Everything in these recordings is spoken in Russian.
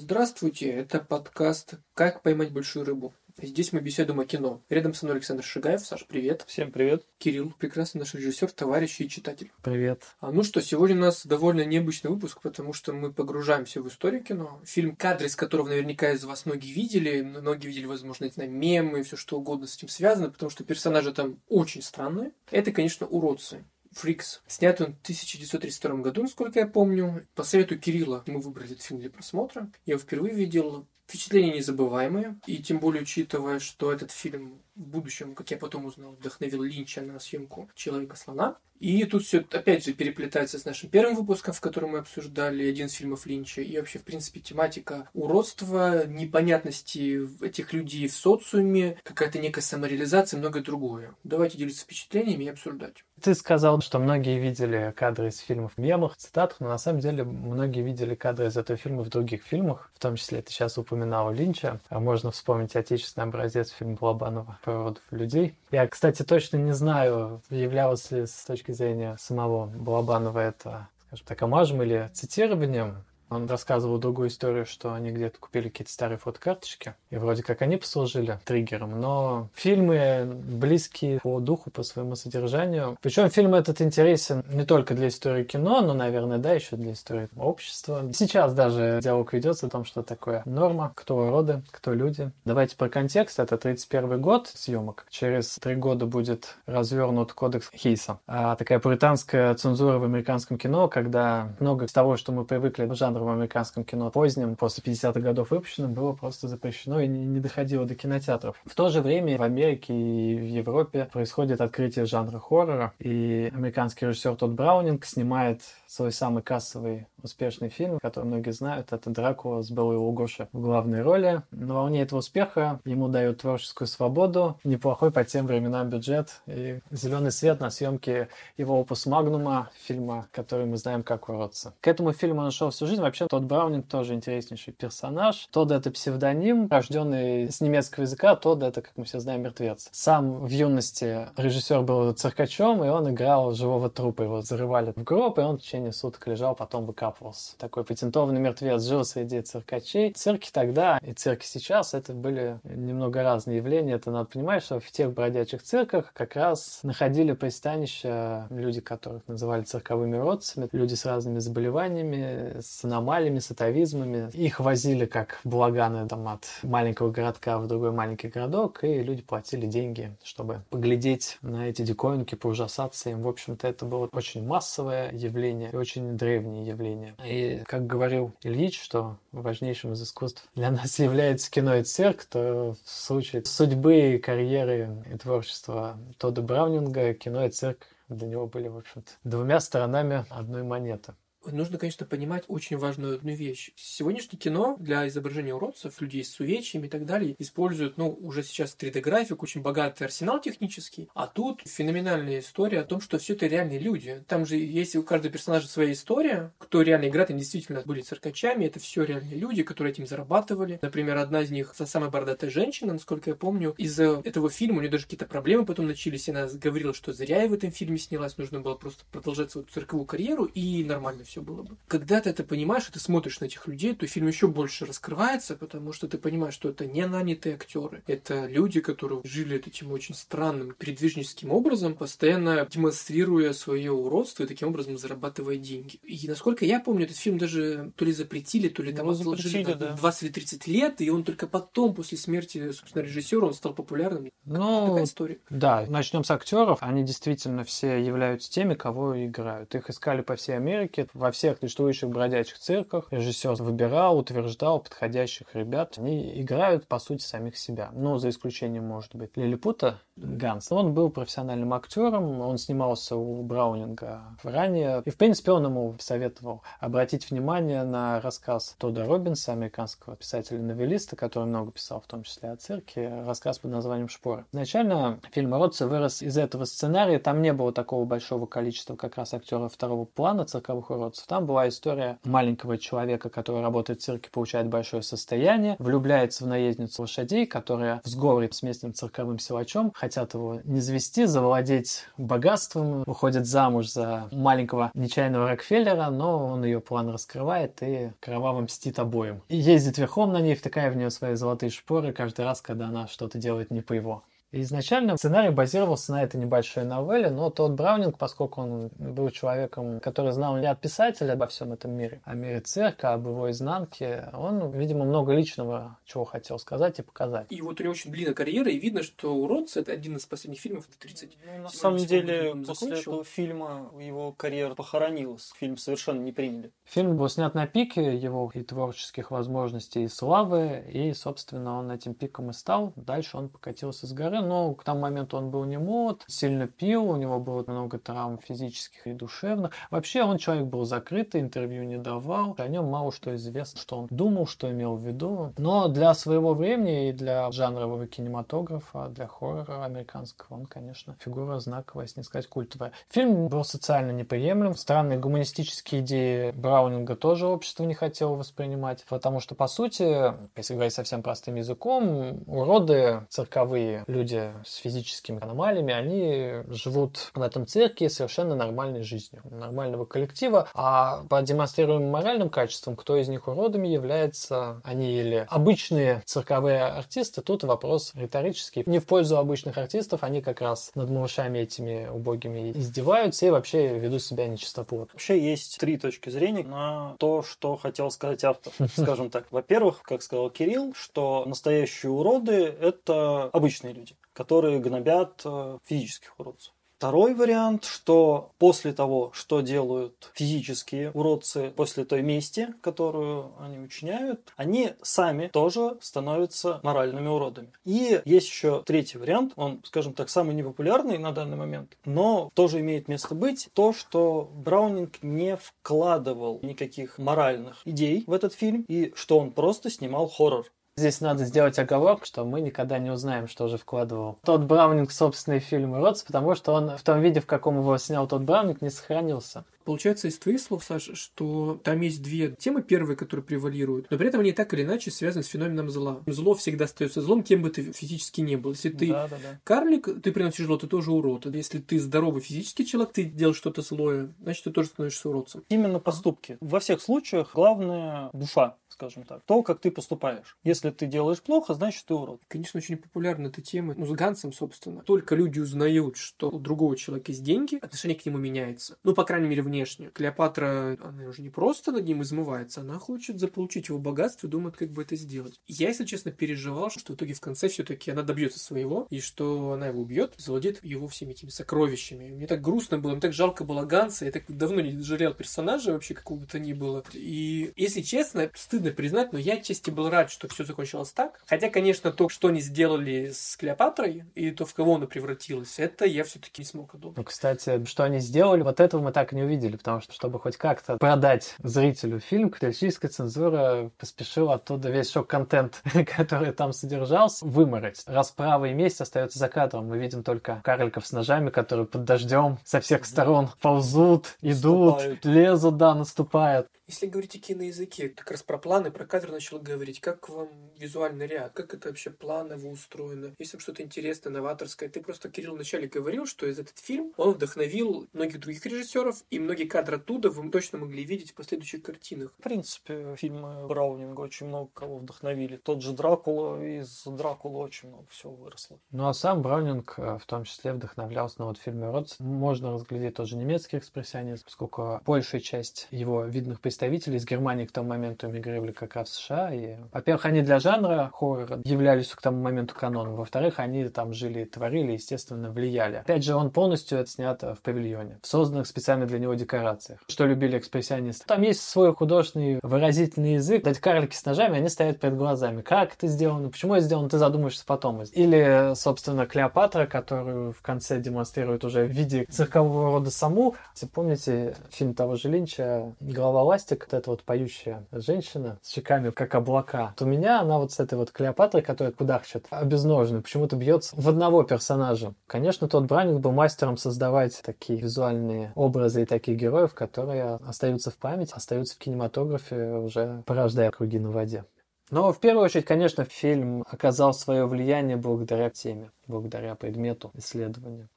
Здравствуйте, это подкаст «Как поймать большую рыбу». Здесь мы беседуем о кино. Рядом со мной Александр Шигаев. Саш, привет. Всем привет. Кирилл, прекрасный наш режиссер, товарищ и читатель. Привет. А, ну что, сегодня у нас довольно необычный выпуск, потому что мы погружаемся в историю кино. Фильм, кадры из которого наверняка из вас многие видели. Многие видели, возможно, не знаю, мемы, все что угодно с этим связано, потому что персонажи там очень странные. Это, конечно, уродцы. Фрикс. Снят он в 1932 году, насколько я помню. По совету Кирилла мы выбрали этот фильм для просмотра. Я его впервые видел. Впечатления незабываемые. И тем более учитывая, что этот фильм в будущем, как я потом узнал, вдохновил Линча на съемку «Человека-слона». И тут все, опять же, переплетается с нашим первым выпуском, в котором мы обсуждали один из фильмов Линча. И вообще, в принципе, тематика уродства, непонятности этих людей в социуме, какая-то некая самореализация многое другое. Давайте делиться впечатлениями и обсуждать. Ты сказал, что многие видели кадры из фильмов в мемах, цитатах, но на самом деле многие видели кадры из этого фильма в других фильмах, в том числе ты сейчас упоминал Линча, а можно вспомнить отечественный образец фильма Балабанова «Породов людей». Я, кстати, точно не знаю, являлось ли с точки зрения самого Балабанова это скажем так, омажем или цитированием он рассказывал другую историю, что они где-то купили какие-то старые фотокарточки, и вроде как они послужили триггером, но фильмы близкие по духу, по своему содержанию. Причем фильм этот интересен не только для истории кино, но, наверное, да, еще для истории общества. Сейчас даже диалог ведется о том, что такое норма, кто уроды, кто люди. Давайте про контекст. Это 31 год съемок. Через три года будет развернут кодекс Хейса. А такая пуританская цензура в американском кино, когда много из того, что мы привыкли в жанре жанр в американском кино поздним, после 50-х годов выпущенным, было просто запрещено и не доходило до кинотеатров. В то же время в Америке и в Европе происходит открытие жанра хоррора, и американский режиссер Тодд Браунинг снимает свой самый кассовый успешный фильм, который многие знают, это «Дракула» с Беллой Лугоши в главной роли. На волне этого успеха ему дают творческую свободу, неплохой по тем временам бюджет и зеленый свет на съемке его опус магнума, фильма, который мы знаем как «Уродцы». К этому фильму он шел всю жизнь. Вообще, Тодд Браунинг тоже интереснейший персонаж. Тодд — это псевдоним, рожденный с немецкого языка. Тодд — это, как мы все знаем, мертвец. Сам в юности режиссер был циркачом, и он играл живого трупа. Его зарывали в гроб, и он в течение суток лежал, потом выкапывался. Такой патентованный мертвец жил среди циркачей. Цирки тогда и цирки сейчас — это были немного разные явления. Это надо понимать, что в тех бродячих цирках как раз находили пристанище люди, которых называли цирковыми родцами, люди с разными заболеваниями, с аномалиями, с атовизмами. Их возили как благаны там, от маленького городка в другой маленький городок, и люди платили деньги, чтобы поглядеть на эти диковинки, поужасаться им. В общем-то, это было очень массовое явление и очень древнее явление. И, как говорил Ильич, что важнейшим из искусств для нас является кино и цирк, то в случае судьбы, карьеры и творчества Тодда Браунинга кино и цирк для него были, в общем-то, двумя сторонами одной монеты нужно, конечно, понимать очень важную одну вещь. Сегодняшнее кино для изображения уродцев, людей с увечьями и так далее, используют, ну, уже сейчас 3D-графику, очень богатый арсенал технический, а тут феноменальная история о том, что все это реальные люди. Там же есть у каждого персонажа своя история, кто реально играет, они действительно были циркачами, это все реальные люди, которые этим зарабатывали. Например, одна из них, самая бородатая женщина, насколько я помню, из-за этого фильма у нее даже какие-то проблемы потом начались, и она говорила, что зря я в этом фильме снялась, нужно было просто продолжать свою цирковую карьеру, и нормально все было бы. Когда ты это понимаешь, и ты смотришь на этих людей, то фильм еще больше раскрывается, потому что ты понимаешь, что это не нанятые актеры, это люди, которые жили этим очень странным передвижническим образом, постоянно демонстрируя свое уродство и таким образом зарабатывая деньги. И насколько я помню, этот фильм даже то ли запретили, то ли там отложили да. 20 или 30 лет, и он только потом, после смерти, собственно, режиссера, он стал популярным. Ну, такая история. Да, начнем с актеров. Они действительно все являются теми, кого играют. Их искали по всей Америке, во всех существующих бродячих цирках режиссер выбирал, утверждал подходящих ребят. Они играют, по сути, самих себя. Но за исключением, может быть, Лилипута Ганс. Он был профессиональным актером, он снимался у Браунинга ранее. И, в принципе, он ему советовал обратить внимание на рассказ Тода Робинса, американского писателя-новеллиста, который много писал, в том числе о цирке, рассказ под названием «Шпоры». Изначально фильм «Родцы» вырос из этого сценария. Там не было такого большого количества как раз актеров второго плана цирковых уродцев уродцев. Там была история маленького человека, который работает в цирке, получает большое состояние, влюбляется в наездницу лошадей, которая в сговоре с местным цирковым силачом хотят его не завести, завладеть богатством, выходит замуж за маленького нечаянного Рокфеллера, но он ее план раскрывает и кроваво мстит обоим. И ездит верхом на ней, втыкая в нее свои золотые шпоры каждый раз, когда она что-то делает не по его. Изначально сценарий базировался на этой небольшой новелле, но тот Браунинг, поскольку он был человеком, который знал ряд писателей обо всем этом мире, о мире цирка, об его изнанке, он, видимо, много личного чего хотел сказать и показать. И вот у него очень длинная карьера, и видно, что «Уродцы» — это один из последних фильмов в 30. Ну, на самом деле, после этого фильма его карьера похоронилась. Фильм совершенно не приняли. Фильм был снят на пике его и творческих возможностей, и славы, и, собственно, он этим пиком и стал. Дальше он покатился с горы, но к тому моменту он был не мод, сильно пил, у него было много травм физических и душевных. Вообще он человек был закрытый, интервью не давал, о нем мало что известно, что он думал, что имел в виду. Но для своего времени и для жанрового кинематографа, для хоррора американского, он, конечно, фигура знаковая, если не сказать культовая. Фильм был социально неприемлем, странные гуманистические идеи Браунинга тоже общество не хотело воспринимать, потому что, по сути, если говорить совсем простым языком, уроды, цирковые люди с физическими аномалиями, они живут в этом цирке совершенно нормальной жизнью, нормального коллектива, а по демонстрируемым моральным качествам, кто из них уродами является, они или обычные цирковые артисты, тут вопрос риторический. Не в пользу обычных артистов, они как раз над малышами этими убогими издеваются и вообще ведут себя нечистоплотно. Вообще есть три точки зрения на то, что хотел сказать автор. Скажем так. Во-первых, как сказал Кирилл, что настоящие уроды – это обычные люди, которые гнобят э, физических уродцев. Второй вариант, что после того, что делают физические уродцы после той мести, которую они учиняют, они сами тоже становятся моральными уродами. И есть еще третий вариант, он, скажем так, самый непопулярный на данный момент, но тоже имеет место быть, то, что Браунинг не вкладывал никаких моральных идей в этот фильм, и что он просто снимал хоррор. Здесь надо сделать оговорку, что мы никогда не узнаем, что же вкладывал тот Браунинг в собственные фильмы Ротс, потому что он в том виде, в каком его снял тот Браунинг, не сохранился. Получается из твоих слов, Саша, что там есть две темы первые, которые превалируют, но при этом они так или иначе связаны с феноменом зла. Зло всегда остается злом, кем бы ты физически не был. Если ты Да, да, да. карлик, ты приносишь зло, ты тоже урод. Если ты здоровый физический человек, ты делаешь что-то злое, значит, ты тоже становишься уродцем. Именно поступки. Во всех случаях главное душа, скажем так. То, как ты поступаешь. Если ты делаешь плохо, значит ты урод. Конечно, очень популярна эта тема. Ну, с Гансом, собственно. Только люди узнают, что у другого человека есть деньги, отношение к нему меняется. Ну, по крайней мере, внешне. Клеопатра, она уже не просто над ним измывается, она хочет заполучить его богатство и думает, как бы это сделать. Я, если честно, переживал, что в итоге в конце все-таки она добьется своего, и что она его убьет, завладеет его всеми этими сокровищами. Мне так грустно было, мне так жалко было Ганса, я так давно не жалел персонажа вообще какого бы то ни было. И, если честно, стыдно признать, но я отчасти был рад, что все закончилось так. Хотя, конечно, то, что они сделали с Клеопатрой, и то, в кого она превратилась, это я все-таки не смог одобрить. Ну, кстати, что они сделали, вот этого мы так и не увидели, потому что, чтобы хоть как-то продать зрителю фильм, католическая цензура поспешила оттуда весь шок-контент, который там содержался, вымороть. Расправа и месть остается за кадром. Мы видим только карликов с ножами, которые под дождем со всех сторон ползут, идут, Наступают. лезут, да, наступают. Если говорить о киноязыке, как раз про планы, про кадр начал говорить. Как вам визуальный ряд? Как это вообще планово устроено? Есть там что-то интересное, новаторское? Ты просто, Кирилл, вначале говорил, что из этот фильм он вдохновил многих других режиссеров, и многие кадры оттуда вы точно могли видеть в последующих картинах. В принципе, фильмы Браунинга очень много кого вдохновили. Тот же Дракула, из Дракулы очень много всего выросло. Ну а сам Браунинг э, в том числе вдохновлялся на вот фильме «Ротс». Можно разглядеть тоже немецкий экспрессионизм, поскольку большая часть его видных представителей из Германии к тому моменту эмигрировали как раз в США. И, во-первых, они для жанра хоррора являлись к тому моменту каноном. Во-вторых, они там жили, творили, естественно, влияли. Опять же, он полностью отснят в павильоне, в созданных специально для него декорациях. Что любили экспрессионисты. Там есть свой художественный выразительный язык. Эти карлики с ножами, они стоят перед глазами. Как это сделано? Почему это сделано? Ты задумаешься потом. Или, собственно, Клеопатра, которую в конце демонстрирует уже в виде циркового рода саму. Если помните фильм того же Линча «Голова ластик», вот эта вот поющая женщина с щеками, как облака. Вот у меня она вот с этой вот Клеопатрой, которая кудахчет, обезножена, почему-то бьется в одного персонажа. Конечно, тот Бранник был мастером создавать такие визуальные образы и такие таких героев, которые остаются в памяти, остаются в кинематографе, уже порождая круги на воде. Но в первую очередь, конечно, фильм оказал свое влияние благодаря теме, благодаря предмету исследования.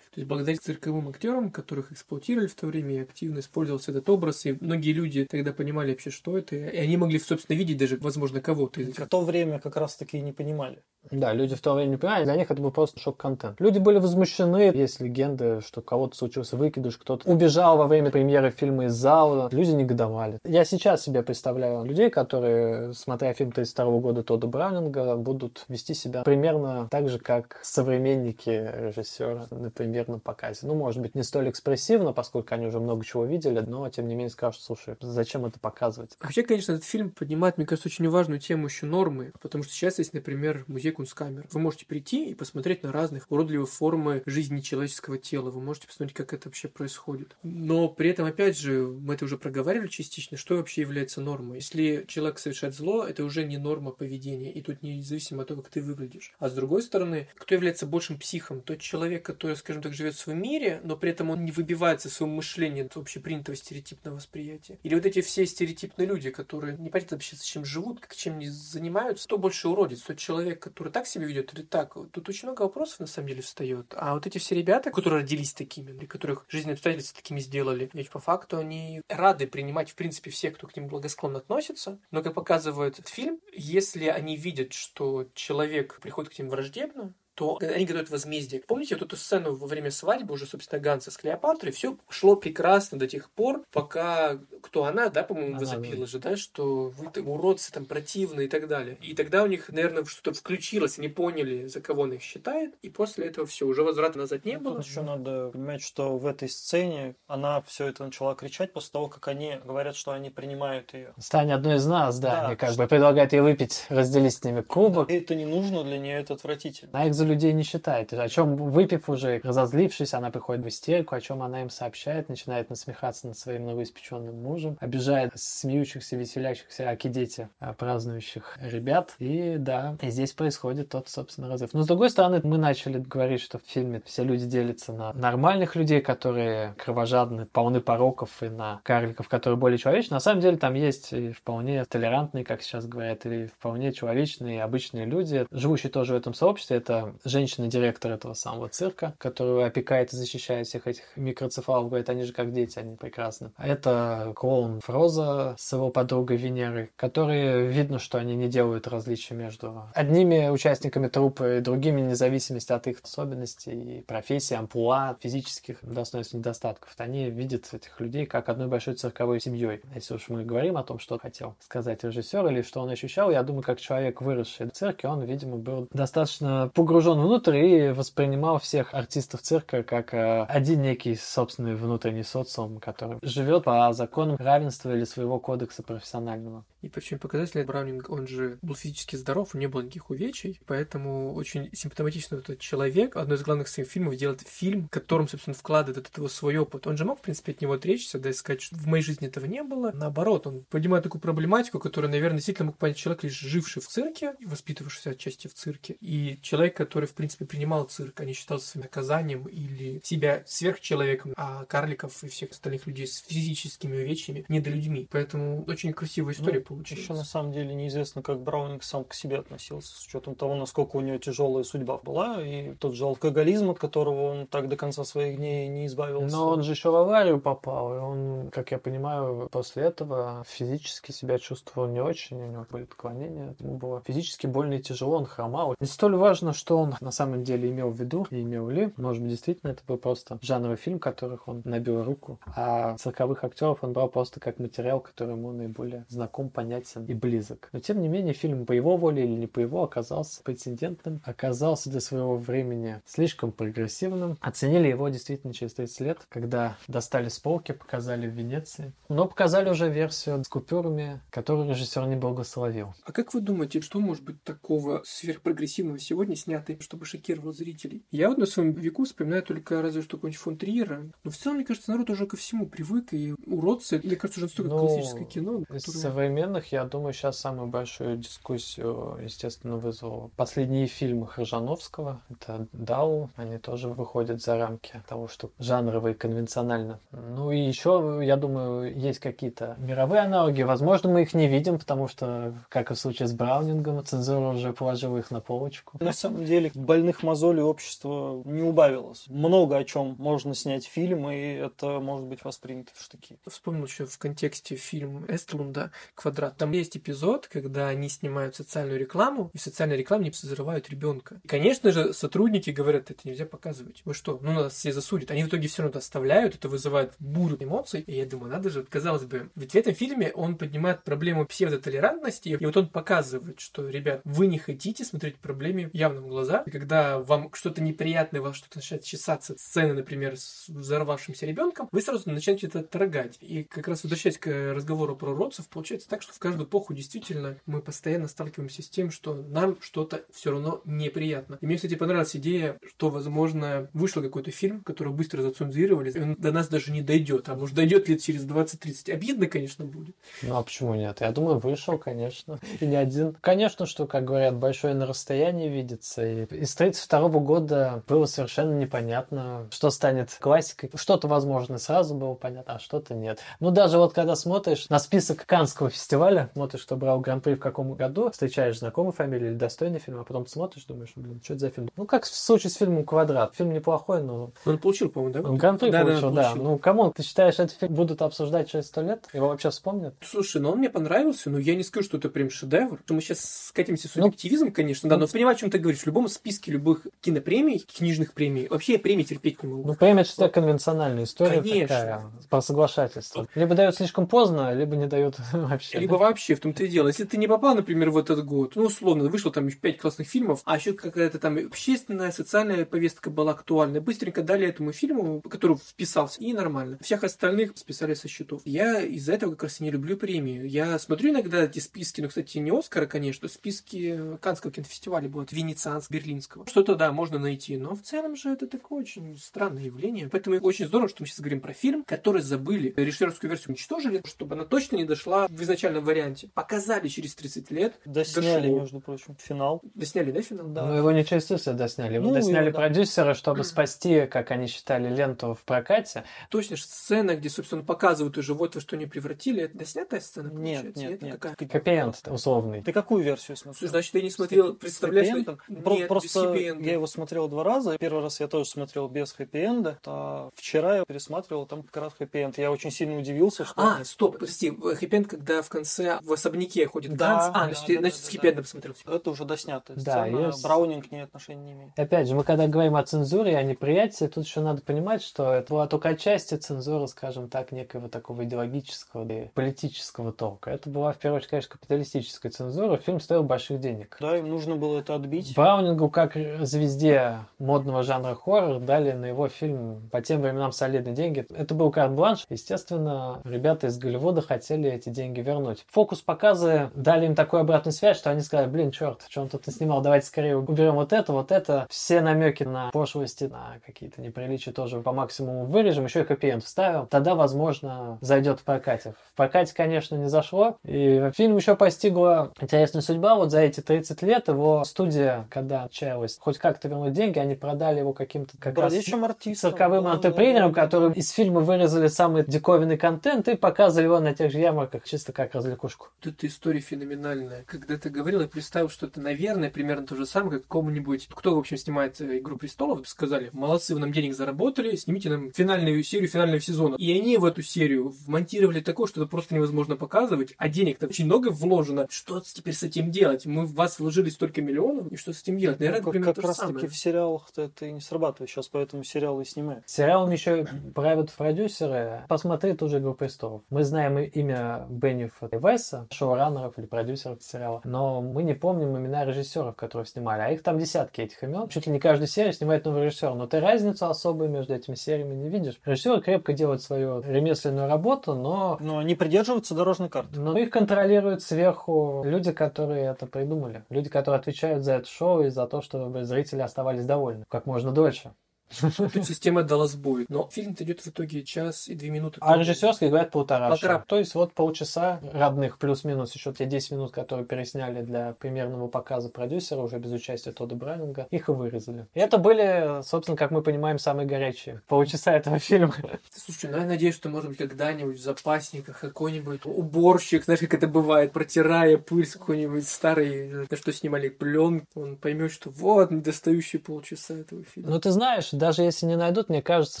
То есть благодаря цирковым актерам, которых эксплуатировали в то время, и активно использовался этот образ, и многие люди тогда понимали вообще, что это, и они могли, собственно, видеть даже, возможно, кого-то из В то время как раз-таки и не понимали. Да, люди в то время не понимали, для них это был просто шок-контент. Люди были возмущены, есть легенды, что кого-то случился выкидыш, кто-то убежал во время премьеры фильма из зала, люди негодовали. Я сейчас себе представляю людей, которые, смотря фильм 32 года Тодда Браунинга, будут вести себя примерно так же, как современники режиссера, например, на показе. Ну, может быть, не столь экспрессивно, поскольку они уже много чего видели, но, тем не менее, скажут, слушай, зачем это показывать? Вообще, конечно, этот фильм поднимает, мне кажется, очень важную тему еще нормы, потому что сейчас есть, например, музей Кунсткамер. Вы можете прийти и посмотреть на разных уродливые формы жизни человеческого тела. Вы можете посмотреть, как это вообще происходит. Но при этом, опять же, мы это уже проговаривали частично, что вообще является нормой. Если человек совершает зло, это уже не норма поведения, и тут независимо от того, как ты выглядишь. А с другой стороны, кто является большим психом? Тот человек, который, скажем так, живет в своем мире, но при этом он не выбивается в своем мышлении от общепринятого стереотипного восприятия. Или вот эти все стереотипные люди, которые не понятно вообще, зачем живут, как чем не занимаются, кто больше уродец? Тот человек, который так себя ведет или так? Тут очень много вопросов на самом деле встает. А вот эти все ребята, которые родились такими, для которых жизненные обстоятельства такими сделали, ведь по факту они рады принимать, в принципе, всех, кто к ним благосклонно относится. Но, как показывает этот фильм, если они видят, что человек приходит к ним враждебно, то они готовят возмездие. Помните вот эту сцену во время свадьбы уже, собственно, Ганса с Клеопатрой? Все шло прекрасно до тех пор, пока кто она, да, по-моему, возопила же, да, что вы там уродцы, там, противные и так далее. И тогда у них, наверное, что-то включилось, они поняли, за кого она их считает, и после этого все, уже возврата назад не было. Тут еще надо понимать, что в этой сцене она все это начала кричать после того, как они говорят, что они принимают ее. Стань одной из нас, да, да они как что... бы предлагают ей выпить, разделить с ними кубок. Да, это не нужно для нее, это отвратительно. А их за людей не считает. О чем выпив уже, разозлившись, она приходит в истерику, о чем она им сообщает, начинает насмехаться над своим новоиспеченным мужем, обижает смеющихся, веселящихся аки а, празднующих ребят. И да, здесь происходит тот, собственно, разрыв. Но с другой стороны, мы начали говорить, что в фильме все люди делятся на нормальных людей, которые кровожадны, полны пороков, и на карликов, которые более человечны. На самом деле там есть и вполне толерантные, как сейчас говорят, и вполне человечные, обычные люди, живущие тоже в этом сообществе. Это женщина-директор этого самого цирка, которую опекает и защищает всех этих микроцефалов, говорит, они же как дети, они прекрасны. А это клоун Фроза с его подругой Венерой, которые видно, что они не делают различия между одними участниками трупа и другими, вне зависимости от их особенностей, профессий, амплуа, физических достоинств, недостатков. Они видят этих людей как одной большой цирковой семьей. Если уж мы говорим о том, что хотел сказать режиссер или что он ощущал, я думаю, как человек, выросший в цирке, он, видимо, был достаточно погружен внутрь внутрь и воспринимал всех артистов цирка как э, один некий собственный внутренний социум, который живет по законам равенства или своего кодекса профессионального. И почему показатель Браунинг, он же был физически здоров, не было никаких увечий, поэтому очень симптоматично этот человек, одно из главных своих фильмов, делает фильм, которым, собственно, вкладывает этот его свой опыт. Он же мог, в принципе, от него отречься, да, и сказать, что в моей жизни этого не было. Наоборот, он понимает такую проблематику, которую, наверное, действительно мог понять человек, лишь живший в цирке, воспитывавшийся отчасти в цирке, и человек, который, в принципе, принимал цирк, а не считал своим наказанием или себя сверхчеловеком, а карликов и всех остальных людей с физическими увечьями недолюдьми. Поэтому очень красивая история ну, получилось. Еще на самом деле неизвестно, как Браунинг сам к себе относился, с учетом того, насколько у него тяжелая судьба была, и тот же алкоголизм, от которого он так до конца своих дней не избавился. Но он же еще в аварию попал, и он, как я понимаю, после этого физически себя чувствовал не очень, у него были отклонения, ему было физически больно и тяжело, он хромал. Не столь важно, что он на самом деле имел в виду, и имел ли, может быть, действительно это был просто жанровый фильм, которых он набил руку, а цирковых актеров он брал просто как материал, который ему наиболее знаком, понятен и близок. Но тем не менее фильм по его воле или не по его оказался прецедентным, оказался для своего времени слишком прогрессивным. Оценили его действительно через 30 лет, когда достали с полки, показали в Венеции. Но показали уже версию с купюрами, которую режиссер не благословил. А как вы думаете, что может быть такого сверхпрогрессивного сегодня снято снятый, чтобы шокировал зрителей. Я вот на своем веку вспоминаю только разве что какой-нибудь фон Триера. Но в целом, мне кажется, народ уже ко всему привык, и уродцы, мне кажется, уже настолько Ну, классическое кино. Из которое- современных, я думаю, сейчас самую большую дискуссию, естественно, вызвал последние фильмы Хржановского. Это «Дау». Они тоже выходят за рамки того, что жанровые, конвенционально. Ну и еще, я думаю, есть какие-то мировые аналоги. Возможно, мы их не видим, потому что, как и в случае с Браунингом, цензура уже положила их на полочку. На самом деле, больных мозолей общества не убавилось. Много о чем можно снять фильм, и это может быть воспринято в штыки. Вспомнил еще в контексте фильм Эстлунда «Квадрат». Там есть эпизод, когда они снимают социальную рекламу, и в социальной рекламе взрывают ребенка. И, конечно же, сотрудники говорят, это нельзя показывать. Вы что? Ну, нас все засудят. Они в итоге все равно это оставляют, это вызывает бурю эмоций. И я думаю, надо же, казалось бы, ведь в этом фильме он поднимает проблему псевдотолерантности, и вот он показывает, что, ребят, вы не хотите смотреть проблеме явно в глаза, и когда вам что-то неприятное, вас что-то начинает чесаться, сцены, например, с взорвавшимся ребенком, вы сразу начинаете это отторгать. И как раз возвращаясь к разговору про родцев, получается так, что в каждую эпоху действительно мы постоянно сталкиваемся с тем, что нам что-то все равно неприятно. И мне, кстати, понравилась идея, что, возможно, вышел какой-то фильм, который быстро зацензурировали, и он до нас даже не дойдет, а может дойдет лет через 20-30. Обидно, конечно, будет. Ну а почему нет? Я думаю, вышел, конечно. И не один. Конечно, что, как говорят, большое на расстоянии видится. И из 32 года было совершенно непонятно, что станет классикой. Что-то, возможно, сразу было понятно, а что-то нет. Ну, даже вот когда смотришь на список Канского фестиваля, смотришь, кто брал гран-при в каком году, встречаешь знакомую фамилию или достойный фильм, а потом смотришь, думаешь, блин, что это за фильм? Ну, как в случае с фильмом «Квадрат». Фильм неплохой, но Он получил, по-моему, да? он гран-при Да, да, получил, да. получил. Ну, кому? Ты считаешь, этот фильм будут обсуждать через сто лет? Его вообще вспомнят? Слушай, ну он мне понравился, но я не скажу, что это прям шедевр. Мы сейчас скатимся в Ну, субъективизм, конечно, да, но понимаю, о чем ты говоришь. В любом списке любых кинопремий, книжных премий, вообще я премии терпеть не могу. Ну, премия это всегда конвенциональная история Конечно. такая, по соглашательству. Либо дают слишком поздно, либо не дают вообще. Либо вообще в том-то и дело. Если ты не попал, например, в этот год, ну, условно, вышло там пять классных фильмов, а еще какая-то там общественная, социальная повестка была актуальна, быстренько дали этому фильму, который вписался, и нормально. Всех остальных списали со счетов. Я из-за этого как раз и не люблю премию. Я смотрю иногда эти списки, ну, кстати, не Оскара, конечно, списки Канского кинофестиваля будут, Венецианского, Берлинского. Что-то, да, можно найти, но в целом же это такое очень странное явление. Поэтому очень здорово, что мы сейчас говорим про фильм, который забыли. Режиссерскую версию уничтожили, чтобы она точно не дошла в изначальном варианте. Показали через 30 лет. Досняли, Дошло. между прочим, финал. Досняли, да, финал? Да. Ну, его не через 30 лет досняли. Его Ну, досняли его, да. продюсеры, чтобы спасти, как они считали, ленту в прокате. Точно, сцена, где, собственно, показывают уже вот во что они превратили. Это доснятая сцена, Нет, получается? нет, Это нет. какая? Хэппи-энд условный. Ты какую версию смотрел? Слушай, значит, я не смотрел, представляешь? хэппи-эндом? Нет, Просто я его смотрел два раза. Первый раз я тоже смотрел без хэппи-энда. А вчера я пересматривал, там как раз хэппи-энд. Я очень сильно удивился, что... А, стоп, подожди, хэппи когда в конце в особняке ходит Да, Ганс. А, да, значит, да, да, значит, да, с да. хэппи посмотрел. Это уже доснятая Да, сцена. есть. Браунинг к ней отношения не имеет. Опять же, мы когда говорим о цензуре и о неприятии, тут еще надо понимать, что это была только отчасти цензура, скажем так, некого такого идеологического и политического толка. Это была, в первую очередь, конечно, капиталистическая цензура. Фильм стоил больших денег. Да, им нужно было это отбить. Браунингу, как звезде модного жанра хоррор, дали на его фильм по тем временам солидные деньги. Это был карт-бланш. Естественно, ребята из Голливуда хотели эти деньги вернуть. Фокус показы дали им такую обратную связь, что они сказали, блин, черт, что он тут снимал, давайте скорее уберем вот это, вот это. Все намеки на пошлости, на какие-то неприличия тоже по максимуму вырежем, еще и хэппи вставим. Тогда, возможно, зайдет в прокате. В прокате, конечно, не зашло. И фильм еще постигла интересная судьба. Вот за эти 30 лет его студия, когда отчаялась хоть как-то вернуть деньги, они продали его каким-то как раз Бродячим артистом. цирковым Да, антрепренерам, да, да. которые из фильма вырезали самый диковинный контент и показывали его на тех же ярмарках, чисто как развлекушку. Вот эта история феноменальная. Когда ты говорил, я представил, что это, наверное, примерно то же самое, как какому-нибудь, кто, в общем, снимает э, «Игру престолов», сказали, молодцы, вы нам денег заработали, снимите нам финальную серию финального сезона. И они в эту серию вмонтировали такое, что это просто невозможно показывать, а денег-то очень много вложено. Что теперь с этим делать? Мы в вас вложили столько миллионов, и что с этим делать? Наверное, Ну, это как, примерно как то же раз самое. таки в сериалах-то это и не срабатывает сейчас, поэтому сериалы и снимают. Сериалом еще правят продюсеры. Посмотри ту же «Игру престолов». Мы знаем имя Беннифа и Весса, шоураннеров или продюсеров сериала, но мы не помним имена режиссеров, которые снимали. А их там десятки этих имен. Чуть ли не каждую серию снимает новый режиссер. Но ты разницу особую между этими сериями не видишь. Режиссеры крепко делают свою ремесленную работу, но Но они придерживаются дорожной карты. но их контролируют сверху люди, которые это придумали. Люди, которые отвечают за это шоу и за то, чтобы зрители оставались довольны как можно дольше. Тут система дала сбой. Но фильм идет в итоге час и две минуты. А режиссерский говорят полтора. Полтора. То есть вот полчаса родных плюс-минус еще те 10 минут, которые пересняли для примерного показа продюсера уже без участия Тодда Брайнинга, их и вырезали. И это были, собственно, как мы понимаем, самые горячие полчаса этого фильма. Слушай, ну я надеюсь, что, может быть, когда-нибудь в запасниках какой-нибудь уборщик, знаешь, как это бывает, протирая пыль с какой-нибудь старой, на что снимали пленку, он поймет, что вот недостающие полчаса этого фильма. Ну, ты знаешь, даже если не найдут, мне кажется,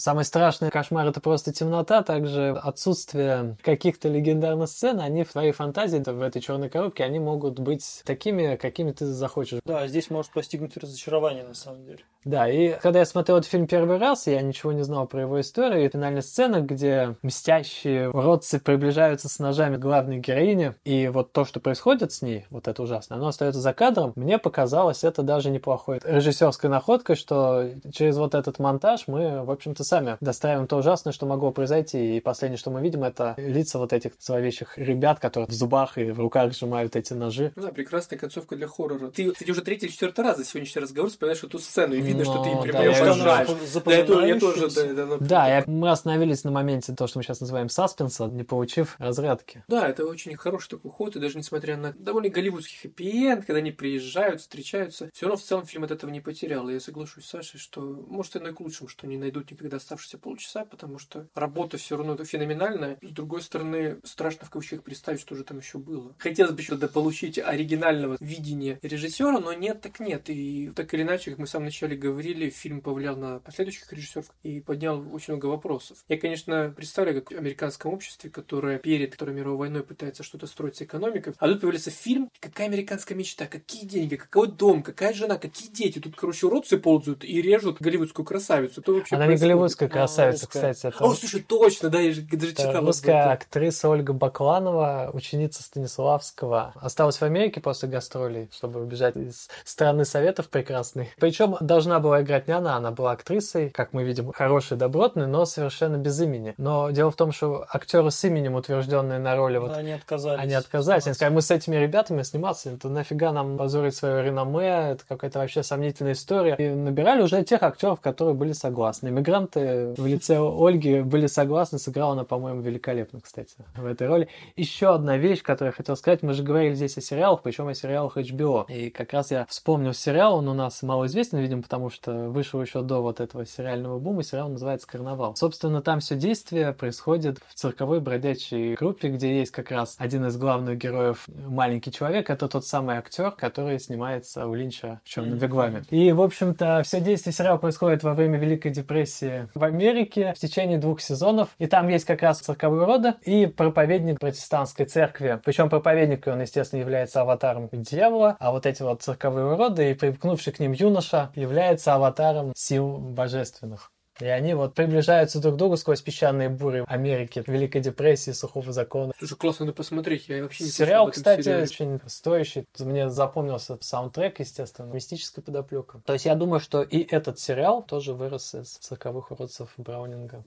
самый страшный кошмар это просто темнота, также отсутствие каких-то легендарных сцен, они в твоей фантазии, в этой черной коробке, они могут быть такими, какими ты захочешь. Да, здесь может постигнуть разочарование, на самом деле. Да, и когда я смотрел этот фильм первый раз, я ничего не знал про его историю, и финальная сцена, где мстящие уродцы приближаются с ножами к главной героине, и вот то, что происходит с ней, вот это ужасно, оно остается за кадром, мне показалось это даже неплохой режиссерской находкой, что через вот этот монтаж мы, в общем-то, сами достраиваем то ужасное, что могло произойти, и последнее, что мы видим, это лица вот этих зловещих ребят, которые в зубах и в руках сжимают эти ножи. Ну да, прекрасная концовка для хоррора. Ты, кстати, уже третий или четвертый раз за сегодняшний разговор вспоминаешь эту сцену, и видно, что ты Ну, прям да, я Да, я тоже, я тоже, запоминающаяся. да, да, Да, я- мы остановились на моменте то, что мы сейчас называем саспенса, не получив разрядки. Да, это очень хороший такой ход, и даже несмотря на довольно голливудский хэппи-энд, когда они приезжают, встречаются, все равно в целом фильм от этого не потерял. И я соглашусь с Сашей, что может и к лучшему, что не найдут никогда оставшиеся полчаса, потому что работа все равно феноменальная. С другой стороны, страшно в кавычках представить, что же там еще было. Хотелось бы еще получить оригинального видения режиссера, но нет, так нет. И так или иначе, как мы в самом начале говорили, фильм повлиял на последующих режиссеров и поднял очень много вопросов. Я, конечно, представляю, как в американском обществе, которое перед Второй мировой войной пытается что-то строить с экономикой, а тут появился фильм «Какая американская мечта? Какие деньги? Какой дом? Какая жена? Какие дети?» Тут, короче, уродцы ползают и режут голливудскую красавицу. Что вообще Она не голливудская А, красавица, кстати. Это, О, слушай, точно, да, я же даже это читал. русская актриса Ольга Бакланова, ученица Станиславского. Осталась в Америке после гастролей, чтобы убежать из страны Советов прекрасной. Причем должна была играть не она, она была актрисой, как мы видим, хорошей, добротной, но совершенно без имени. Но дело в том, что актеры с именем, утвержденные на роли, вот они отказались. Они отказались. Они сказали, мы с этими ребятами сниматься, это нафига нам позорить свое реноме, это какая-то вообще сомнительная история. И набирали уже тех актеров, которые были согласны. Иммигранты в лице Ольги были согласны, сыграла она, по-моему, великолепно, кстати, в этой роли. Еще одна вещь, которую я хотел сказать, мы же говорили здесь о сериалах, причем о сериалах HBO. И как раз я вспомнил сериал, он у нас малоизвестен, видимо, потому что вышел еще до вот этого сериального бума, сериал называется «Карнавал». Собственно, там все действие происходит в цирковой бродячей группе, где есть как раз один из главных героев, маленький человек, это тот самый актер, который снимается у Линча в черном вигваме. И, в общем-то, все действие сериала происходит во время Великой депрессии в Америке в течение двух сезонов. И там есть как раз цирковые роды и проповедник протестантской церкви. Причем проповедник, он, естественно, является аватаром дьявола, а вот эти вот цирковые уроды и привыкнувший к ним юноша является аватаром сил божественных. И они вот приближаются друг к другу сквозь песчаные бури Америки, Великой депрессии, сухого закона. Слушай, классно, надо посмотреть, я вообще не Сериал, кстати, сериале. очень стоящий. Мне запомнился саундтрек, естественно, мистическая подоплека. То есть я думаю, что и этот сериал тоже вырос из цирковых уродцев Браунинга.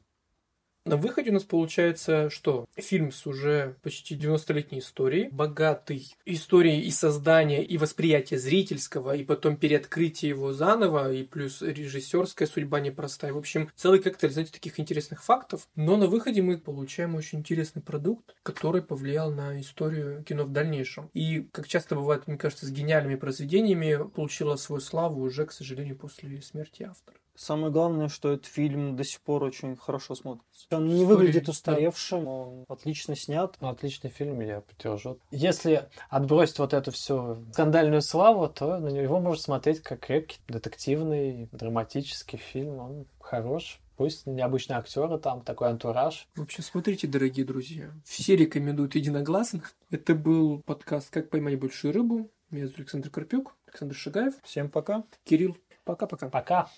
На выходе у нас получается, что фильм с уже почти 90-летней историей, богатый историей и создания, и восприятия зрительского, и потом переоткрытие его заново, и плюс режиссерская судьба непростая. В общем, целый коктейль, знаете, таких интересных фактов. Но на выходе мы получаем очень интересный продукт, который повлиял на историю кино в дальнейшем. И, как часто бывает, мне кажется, с гениальными произведениями, получила свою славу уже, к сожалению, после смерти автора. Самое главное, что этот фильм до сих пор очень хорошо смотрится. Он не выглядит да. устаревшим, он отлично снят. Ну, Отличный фильм, я поддержу. Если отбросить вот эту всю скандальную славу, то на него можно смотреть как крепкий детективный, драматический фильм. Он хорош. Пусть необычные актеры там, такой антураж. В общем, смотрите, дорогие друзья. Все рекомендуют единогласно. Это был подкаст «Как поймать большую рыбу». Меня зовут Александр Карпюк, Александр Шагаев, Всем пока. Кирилл. Пока-пока. Пока.